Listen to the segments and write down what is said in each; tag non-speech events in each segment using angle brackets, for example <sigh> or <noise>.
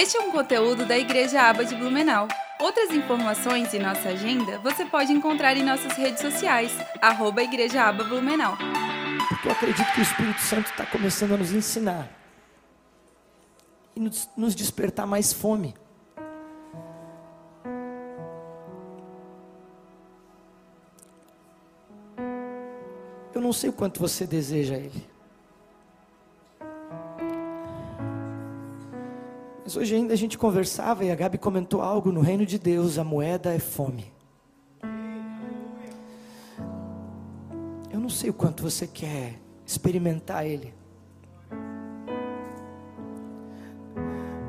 Este é um conteúdo da Igreja Aba de Blumenau. Outras informações e nossa agenda você pode encontrar em nossas redes sociais, arroba Igreja Aba Blumenau. Porque eu acredito que o Espírito Santo está começando a nos ensinar e nos, nos despertar mais fome. Eu não sei o quanto você deseja Ele. Mas hoje ainda a gente conversava e a Gabi comentou algo no reino de Deus: a moeda é fome. Eu não sei o quanto você quer experimentar Ele.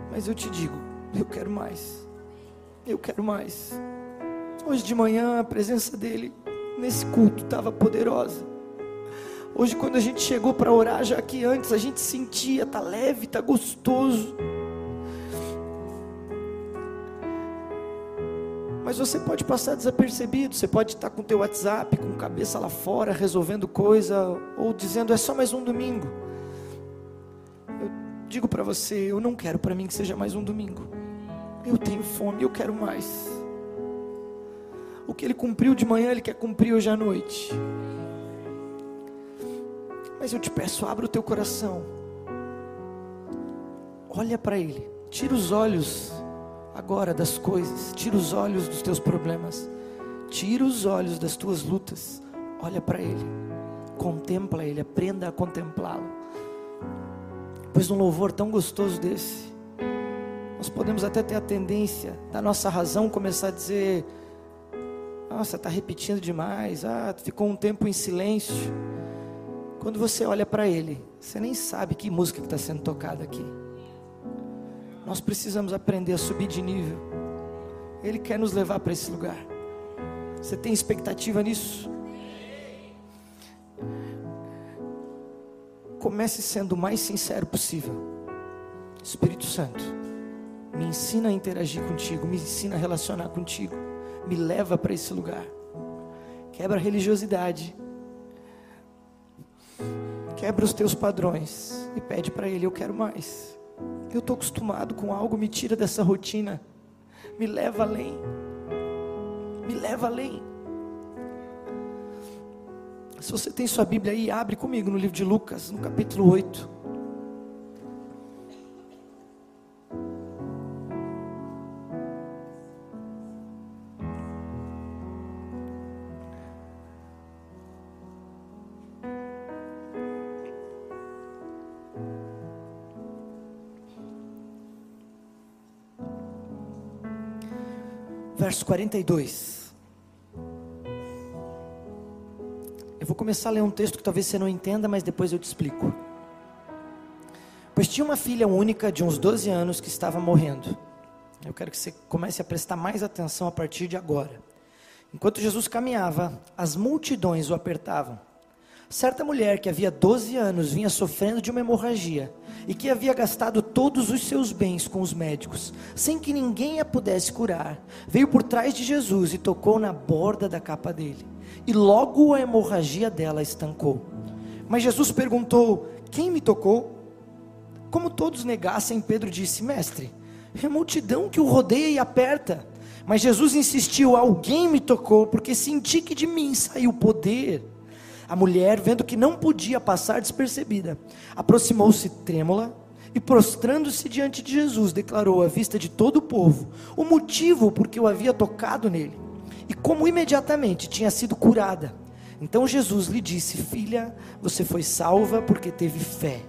Mas eu te digo, eu quero mais. Eu quero mais. Hoje de manhã a presença dele nesse culto estava poderosa. Hoje quando a gente chegou para orar, já que antes a gente sentia, tá leve, tá gostoso. Mas você pode passar desapercebido, você pode estar com o teu WhatsApp, com cabeça lá fora, resolvendo coisa, ou dizendo é só mais um domingo. Eu digo para você, eu não quero para mim que seja mais um domingo. Eu tenho fome, eu quero mais. O que ele cumpriu de manhã, ele quer cumprir hoje à noite. Mas eu te peço, abra o teu coração. Olha para ele. Tira os olhos agora das coisas. Tira os olhos dos teus problemas. Tira os olhos das tuas lutas. Olha para Ele. Contempla Ele. Aprenda a contemplá-lo. Pois num louvor tão gostoso desse, nós podemos até ter a tendência da nossa razão começar a dizer: Nossa, está repetindo demais. Ah, ficou um tempo em silêncio. Quando você olha para Ele, você nem sabe que música está sendo tocada aqui. Nós precisamos aprender a subir de nível. Ele quer nos levar para esse lugar. Você tem expectativa nisso? Comece sendo o mais sincero possível. Espírito Santo, me ensina a interagir contigo, me ensina a relacionar contigo, me leva para esse lugar. Quebra a religiosidade, quebra os teus padrões e pede para Ele: Eu quero mais. Eu estou acostumado com algo, me tira dessa rotina, me leva além, me leva além. Se você tem sua Bíblia aí, abre comigo no livro de Lucas, no capítulo 8. Verso 42. Eu vou começar a ler um texto que talvez você não entenda, mas depois eu te explico. Pois tinha uma filha única de uns 12 anos que estava morrendo. Eu quero que você comece a prestar mais atenção a partir de agora. Enquanto Jesus caminhava, as multidões o apertavam. Certa mulher que havia 12 anos vinha sofrendo de uma hemorragia e que havia gastado todos os seus bens com os médicos, sem que ninguém a pudesse curar, veio por trás de Jesus e tocou na borda da capa dele. E logo a hemorragia dela estancou. Mas Jesus perguntou: Quem me tocou? Como todos negassem, Pedro disse: Mestre, é a multidão que o rodeia e aperta. Mas Jesus insistiu: Alguém me tocou, porque senti que de mim saiu poder. A mulher, vendo que não podia passar despercebida, aproximou-se trêmula e, prostrando-se diante de Jesus, declarou à vista de todo o povo o motivo por que o havia tocado nele e como imediatamente tinha sido curada. Então Jesus lhe disse: Filha, você foi salva porque teve fé.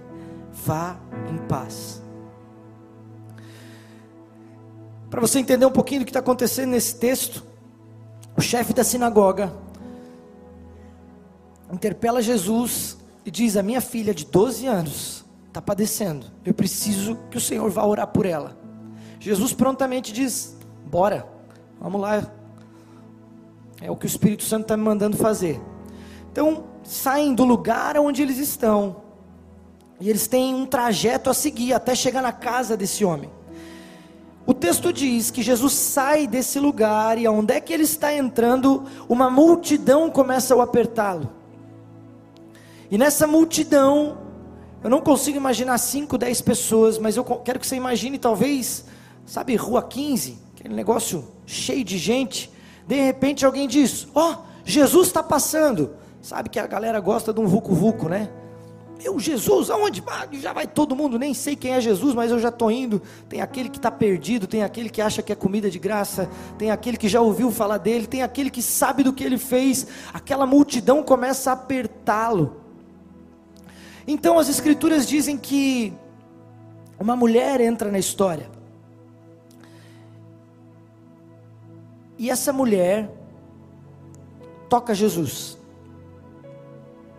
Vá em paz. Para você entender um pouquinho do que está acontecendo nesse texto, o chefe da sinagoga interpela Jesus e diz: A minha filha de 12 anos está padecendo, eu preciso que o Senhor vá orar por ela. Jesus prontamente diz: Bora, vamos lá. É o que o Espírito Santo está me mandando fazer. Então, saem do lugar onde eles estão, e eles têm um trajeto a seguir até chegar na casa desse homem. O texto diz que Jesus sai desse lugar e aonde é que ele está entrando, uma multidão começa a apertá-lo. E nessa multidão, eu não consigo imaginar 5, 10 pessoas, mas eu quero que você imagine talvez sabe, Rua 15, aquele negócio cheio de gente. De repente alguém diz: Ó, oh, Jesus está passando. Sabe que a galera gosta de um vucu-vucu, né? Meu Jesus, aonde? Já vai todo mundo, nem sei quem é Jesus, mas eu já estou indo. Tem aquele que está perdido, tem aquele que acha que é comida de graça, tem aquele que já ouviu falar dele, tem aquele que sabe do que ele fez. Aquela multidão começa a apertá-lo. Então as escrituras dizem que uma mulher entra na história. E essa mulher toca Jesus.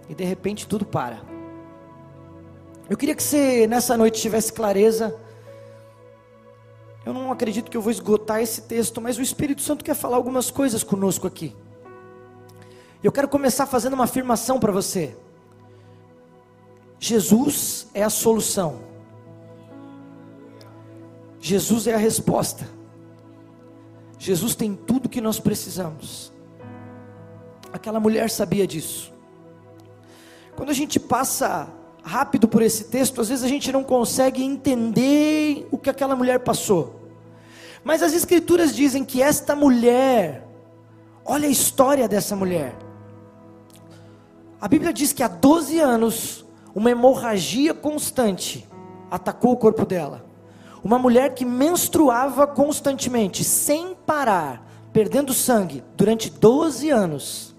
E de repente tudo para. Eu queria que você nessa noite tivesse clareza. Eu não acredito que eu vou esgotar esse texto, mas o Espírito Santo quer falar algumas coisas conosco aqui. Eu quero começar fazendo uma afirmação para você. Jesus é a solução. Jesus é a resposta. Jesus tem tudo que nós precisamos. Aquela mulher sabia disso. Quando a gente passa rápido por esse texto, às vezes a gente não consegue entender o que aquela mulher passou. Mas as escrituras dizem que esta mulher, olha a história dessa mulher. A Bíblia diz que há 12 anos, uma hemorragia constante atacou o corpo dela. Uma mulher que menstruava constantemente, sem parar, perdendo sangue, durante 12 anos.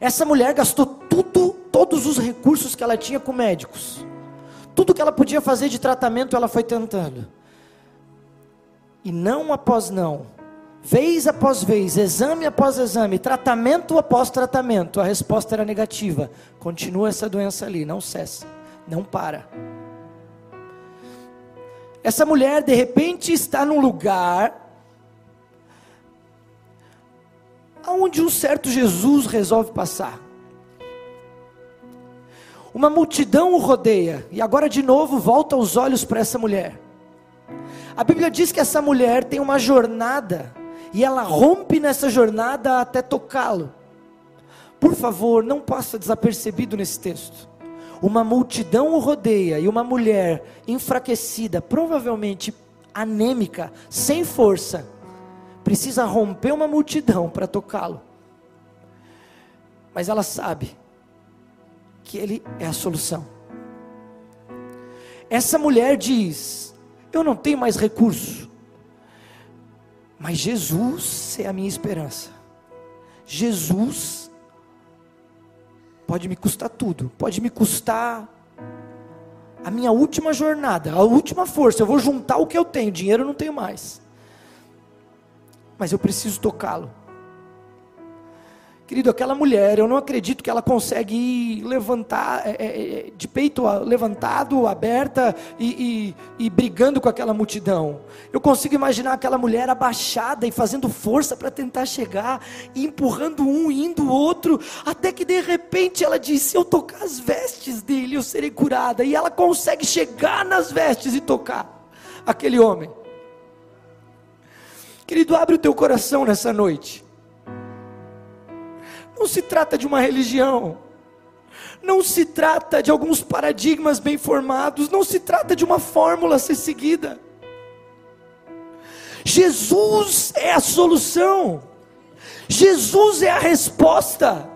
Essa mulher gastou tudo, todos os recursos que ela tinha com médicos. Tudo que ela podia fazer de tratamento, ela foi tentando. E não após não, vez após vez, exame após exame, tratamento após tratamento, a resposta era negativa. Continua essa doença ali, não cessa, não para. Essa mulher de repente está num lugar onde um certo Jesus resolve passar. Uma multidão o rodeia, e agora de novo volta os olhos para essa mulher. A Bíblia diz que essa mulher tem uma jornada, e ela rompe nessa jornada até tocá-lo. Por favor, não passa desapercebido nesse texto uma multidão o rodeia e uma mulher enfraquecida, provavelmente anêmica, sem força, precisa romper uma multidão para tocá-lo. Mas ela sabe que ele é a solução. Essa mulher diz: Eu não tenho mais recurso, mas Jesus é a minha esperança. Jesus Pode me custar tudo, pode me custar a minha última jornada, a última força. Eu vou juntar o que eu tenho, dinheiro eu não tenho mais. Mas eu preciso tocá-lo. Querido, aquela mulher, eu não acredito que ela consegue levantar, é, é, é, de peito levantado, aberta e, e, e, brigando com aquela multidão. Eu consigo imaginar aquela mulher abaixada e fazendo força para tentar chegar, e empurrando um, indo o outro, até que de repente ela disse: Se eu tocar as vestes dele, eu serei curada. E ela consegue chegar nas vestes e tocar aquele homem. Querido, abre o teu coração nessa noite. Não se trata de uma religião, não se trata de alguns paradigmas bem formados, não se trata de uma fórmula a ser seguida. Jesus é a solução, Jesus é a resposta.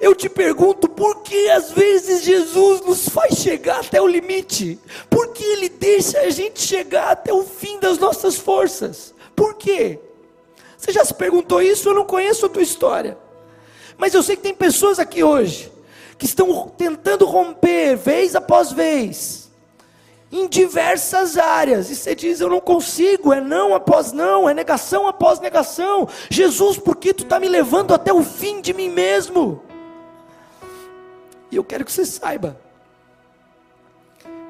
Eu te pergunto, por que às vezes Jesus nos faz chegar até o limite? Por que Ele deixa a gente chegar até o fim das nossas forças? Por quê? Você já se perguntou isso? Eu não conheço a tua história. Mas eu sei que tem pessoas aqui hoje que estão tentando romper vez após vez, em diversas áreas, e você diz: Eu não consigo, é não após não, é negação após negação. Jesus, por que tu está me levando até o fim de mim mesmo? E eu quero que você saiba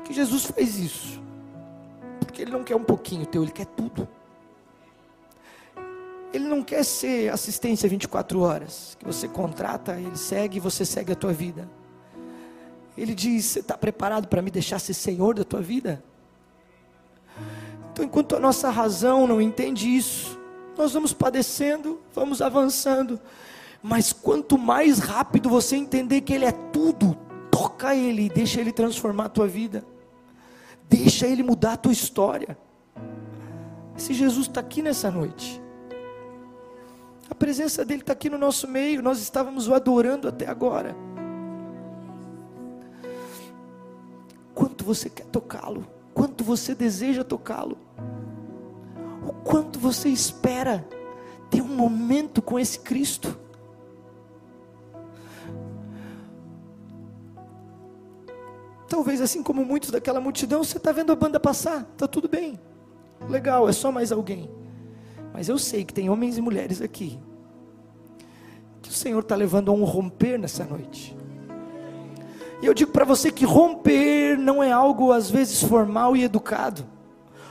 que Jesus fez isso, porque Ele não quer um pouquinho teu, Ele quer tudo. Ele não quer ser assistência 24 horas, que você contrata, ele segue e você segue a tua vida. Ele diz: Você está preparado para me deixar ser senhor da tua vida? Então, enquanto a nossa razão não entende isso, nós vamos padecendo, vamos avançando. Mas quanto mais rápido você entender que Ele é tudo, toca Ele e deixa Ele transformar a tua vida. Deixa Ele mudar a tua história. Esse Jesus está aqui nessa noite. A presença dele está aqui no nosso meio. Nós estávamos o adorando até agora. Quanto você quer tocá-lo? Quanto você deseja tocá-lo? O quanto você espera ter um momento com esse Cristo? Talvez assim como muitos daquela multidão, você está vendo a banda passar, está tudo bem, legal, é só mais alguém. Mas eu sei que tem homens e mulheres aqui que o Senhor está levando a um romper nessa noite. E eu digo para você que romper não é algo às vezes formal e educado.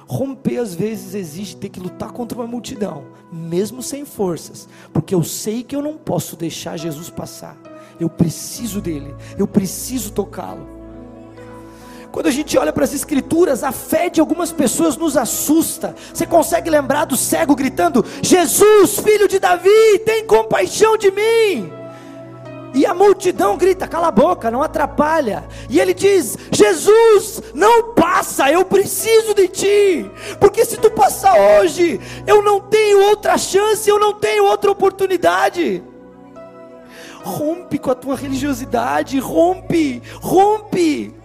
Romper às vezes exige ter que lutar contra uma multidão, mesmo sem forças, porque eu sei que eu não posso deixar Jesus passar. Eu preciso dele, eu preciso tocá-lo. Quando a gente olha para as escrituras, a fé de algumas pessoas nos assusta. Você consegue lembrar do cego gritando: Jesus, filho de Davi, tem compaixão de mim. E a multidão grita: cala a boca, não atrapalha. E ele diz: Jesus, não passa, eu preciso de ti. Porque se tu passar hoje, eu não tenho outra chance, eu não tenho outra oportunidade. Rompe com a tua religiosidade, rompe, rompe.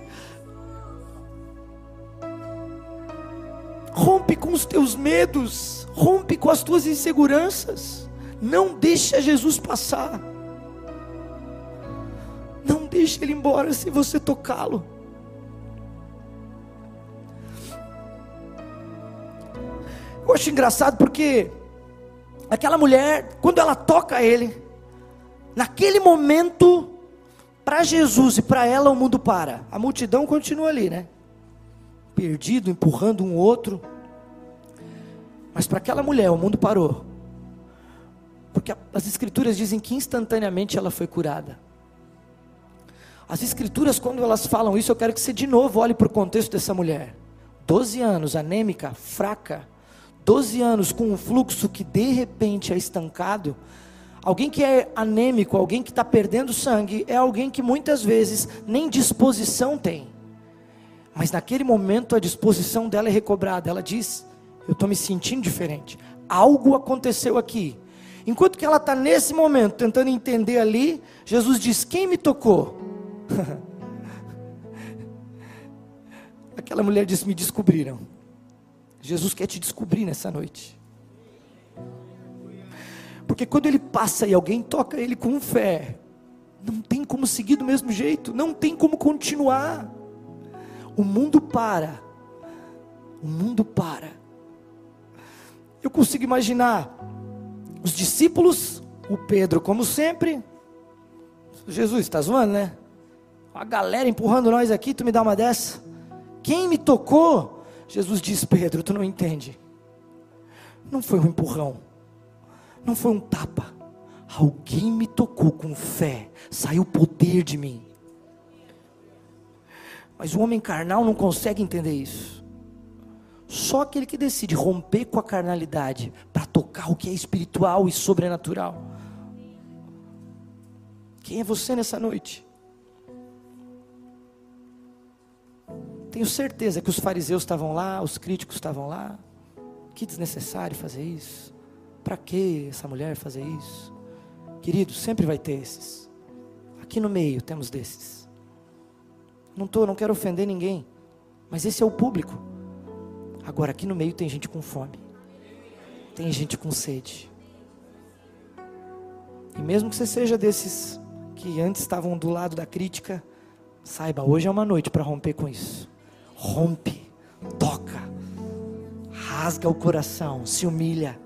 Rompe com os teus medos, rompe com as tuas inseguranças. Não deixa Jesus passar. Não deixe ele embora se você tocá-lo. Eu acho engraçado porque aquela mulher, quando ela toca ele, naquele momento, para Jesus e para ela o mundo para. A multidão continua ali, né? Perdido, empurrando um outro. Mas para aquela mulher, o mundo parou. Porque as escrituras dizem que instantaneamente ela foi curada. As escrituras, quando elas falam isso, eu quero que você de novo olhe para o contexto dessa mulher. 12 anos, anêmica, fraca. 12 anos com um fluxo que de repente é estancado. Alguém que é anêmico, alguém que está perdendo sangue, é alguém que muitas vezes nem disposição tem. Mas naquele momento a disposição dela é recobrada. Ela diz: Eu estou me sentindo diferente. Algo aconteceu aqui. Enquanto que ela está nesse momento tentando entender ali, Jesus diz: Quem me tocou? <laughs> Aquela mulher disse: Me descobriram. Jesus quer te descobrir nessa noite. Porque quando ele passa e alguém toca ele com fé, não tem como seguir do mesmo jeito, não tem como continuar. O mundo para. O mundo para. Eu consigo imaginar os discípulos, o Pedro, como sempre. Jesus, está zoando, né? A galera empurrando nós aqui, tu me dá uma dessa. Quem me tocou? Jesus diz: Pedro, tu não entende. Não foi um empurrão, não foi um tapa. Alguém me tocou com fé, saiu poder de mim. Mas o homem carnal não consegue entender isso. Só aquele que decide romper com a carnalidade para tocar o que é espiritual e sobrenatural. Quem é você nessa noite? Tenho certeza que os fariseus estavam lá, os críticos estavam lá. Que desnecessário fazer isso. Para que essa mulher fazer isso? Querido, sempre vai ter esses. Aqui no meio temos desses. Não tô, não quero ofender ninguém. Mas esse é o público. Agora aqui no meio tem gente com fome. Tem gente com sede. E mesmo que você seja desses que antes estavam do lado da crítica, saiba, hoje é uma noite para romper com isso. Rompe, toca, rasga o coração, se humilha.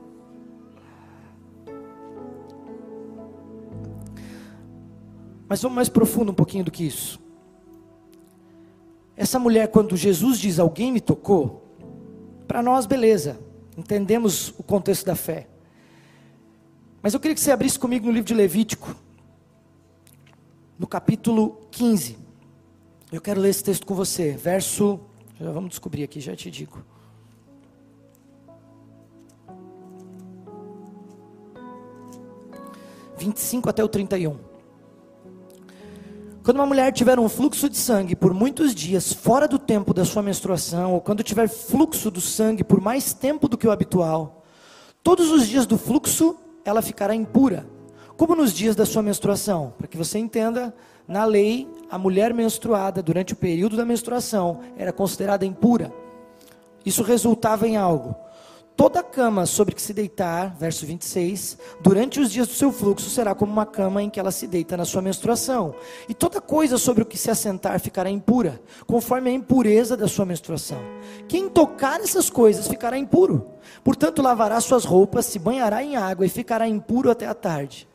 Mas vamos mais profundo um pouquinho do que isso. Essa mulher, quando Jesus diz alguém me tocou, para nós, beleza, entendemos o contexto da fé. Mas eu queria que você abrisse comigo no livro de Levítico, no capítulo 15. Eu quero ler esse texto com você, verso. Já vamos descobrir aqui, já te digo. Vinte e cinco até o 31. Quando uma mulher tiver um fluxo de sangue por muitos dias fora do tempo da sua menstruação, ou quando tiver fluxo do sangue por mais tempo do que o habitual, todos os dias do fluxo ela ficará impura, como nos dias da sua menstruação. Para que você entenda, na lei, a mulher menstruada durante o período da menstruação era considerada impura. Isso resultava em algo Toda cama sobre que se deitar, verso 26, durante os dias do seu fluxo será como uma cama em que ela se deita na sua menstruação. E toda coisa sobre o que se assentar ficará impura, conforme a impureza da sua menstruação. Quem tocar essas coisas ficará impuro. Portanto, lavará suas roupas, se banhará em água e ficará impuro até a tarde.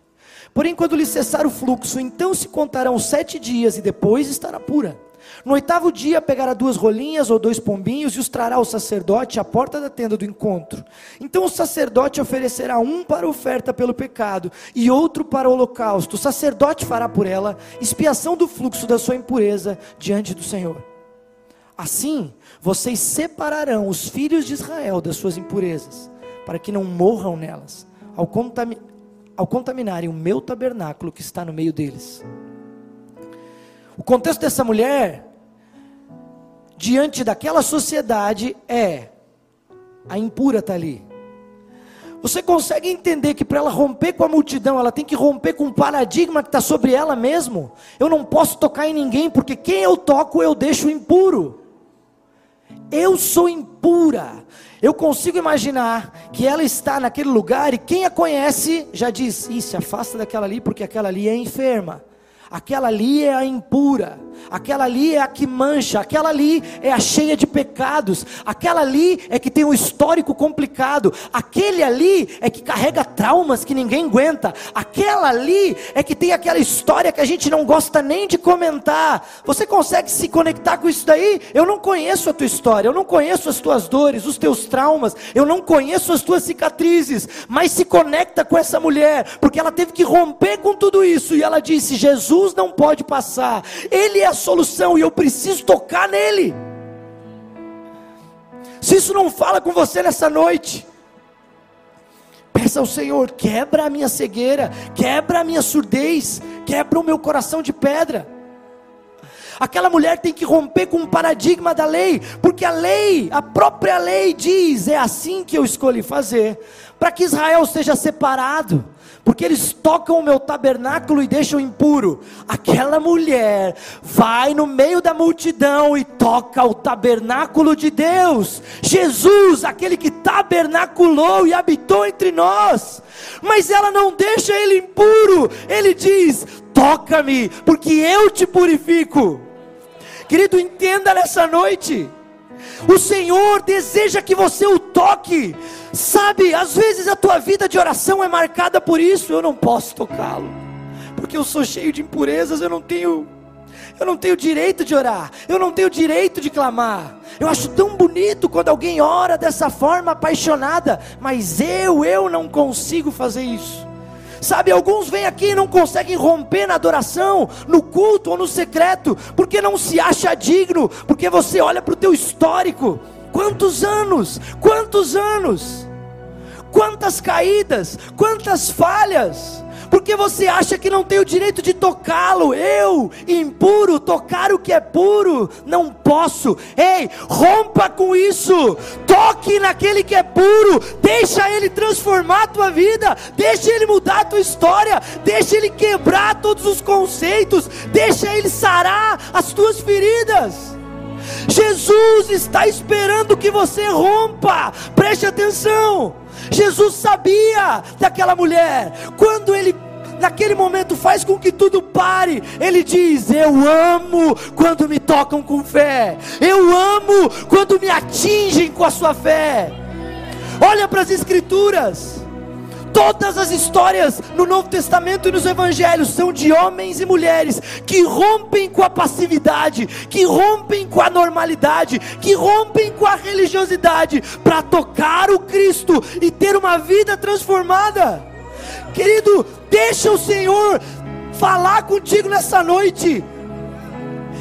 Porém, quando lhe cessar o fluxo, então se contarão sete dias e depois estará pura. No oitavo dia pegará duas rolinhas ou dois pombinhos e os trará ao sacerdote à porta da tenda do encontro. Então o sacerdote oferecerá um para oferta pelo pecado e outro para o holocausto. O sacerdote fará por ela expiação do fluxo da sua impureza diante do Senhor. Assim, vocês separarão os filhos de Israel das suas impurezas, para que não morram nelas, ao, contami ao contaminarem o meu tabernáculo que está no meio deles. O contexto dessa mulher, diante daquela sociedade, é: a impura está ali. Você consegue entender que para ela romper com a multidão, ela tem que romper com um paradigma que está sobre ela mesmo? Eu não posso tocar em ninguém, porque quem eu toco eu deixo impuro. Eu sou impura. Eu consigo imaginar que ela está naquele lugar e quem a conhece já diz: Ih, se afasta daquela ali, porque aquela ali é enferma aquela ali é a impura, aquela ali é a que mancha, aquela ali é a cheia de pecados, aquela ali é que tem um histórico complicado, aquele ali é que carrega traumas que ninguém aguenta, aquela ali é que tem aquela história que a gente não gosta nem de comentar. Você consegue se conectar com isso daí? Eu não conheço a tua história, eu não conheço as tuas dores, os teus traumas, eu não conheço as tuas cicatrizes, mas se conecta com essa mulher, porque ela teve que romper com tudo isso. E ela disse: Jesus Jesus não pode passar, Ele é a solução e eu preciso tocar nele. Se isso não fala com você nessa noite, peça ao Senhor: quebra a minha cegueira, quebra a minha surdez, quebra o meu coração de pedra. Aquela mulher tem que romper com o paradigma da lei, porque a lei, a própria lei diz: é assim que eu escolhi fazer, para que Israel seja separado porque eles tocam o meu tabernáculo e deixam impuro. Aquela mulher vai no meio da multidão e toca o tabernáculo de Deus. Jesus, aquele que tabernaculou e habitou entre nós. Mas ela não deixa ele impuro. Ele diz: "Toca-me, porque eu te purifico". Querido, entenda nessa noite. O Senhor deseja que você o toque. Sabe, às vezes a tua vida de oração é marcada por isso. Eu não posso tocá-lo, porque eu sou cheio de impurezas. Eu não tenho, eu não tenho direito de orar. Eu não tenho direito de clamar. Eu acho tão bonito quando alguém ora dessa forma apaixonada, mas eu, eu não consigo fazer isso. Sabe, alguns vêm aqui e não conseguem romper na adoração, no culto ou no secreto, porque não se acha digno, porque você olha para o teu histórico. Quantos anos? Quantos anos? Quantas caídas? Quantas falhas? Porque você acha que não tem o direito de tocá-lo. Eu, impuro, tocar o que é puro, não posso. Ei, rompa com isso. Toque naquele que é puro. Deixa ele transformar a tua vida. Deixa ele mudar a tua história. Deixa ele quebrar todos os conceitos. Deixa ele sarar as tuas feridas. Jesus está esperando que você rompa. Preste atenção. Jesus sabia daquela mulher. Quando ele naquele momento faz com que tudo pare. Ele diz: Eu amo quando me tocam com fé. Eu amo quando me atingem com a sua fé. Olha para as escrituras. Todas as histórias no Novo Testamento e nos Evangelhos são de homens e mulheres que rompem com a passividade, que rompem com a normalidade, que rompem com a religiosidade para tocar o Cristo e ter uma vida transformada. Querido, deixa o Senhor falar contigo nessa noite.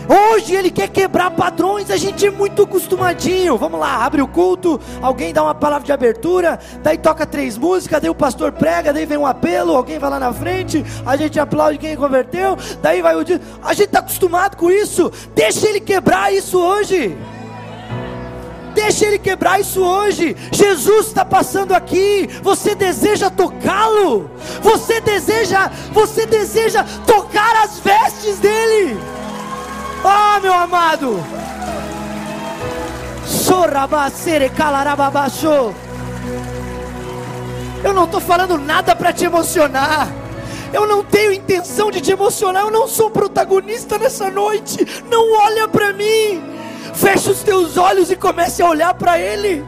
Hoje ele quer quebrar padrões, a gente é muito acostumadinho. Vamos lá, abre o culto, alguém dá uma palavra de abertura, daí toca três músicas, daí o pastor prega, daí vem um apelo, alguém vai lá na frente, a gente aplaude quem converteu, daí vai o dia. A gente está acostumado com isso. Deixa ele quebrar isso hoje. Deixa ele quebrar isso hoje. Jesus está passando aqui. Você deseja tocá-lo? Você deseja, você deseja tocar as vestes dele? Oh, meu amado. Eu não estou falando nada para te emocionar. Eu não tenho intenção de te emocionar. Eu não sou protagonista nessa noite. Não olha para mim. Feche os teus olhos e comece a olhar para Ele.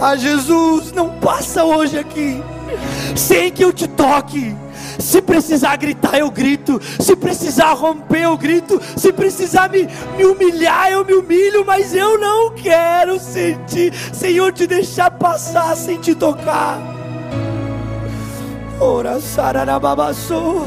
Ah, Jesus, não passa hoje aqui sem que eu te toque. Se precisar gritar, eu grito. Se precisar romper, eu grito. Se precisar me, me humilhar, eu me humilho. Mas eu não quero sentir, Senhor, te deixar passar sem te tocar. Ora, sararababassou.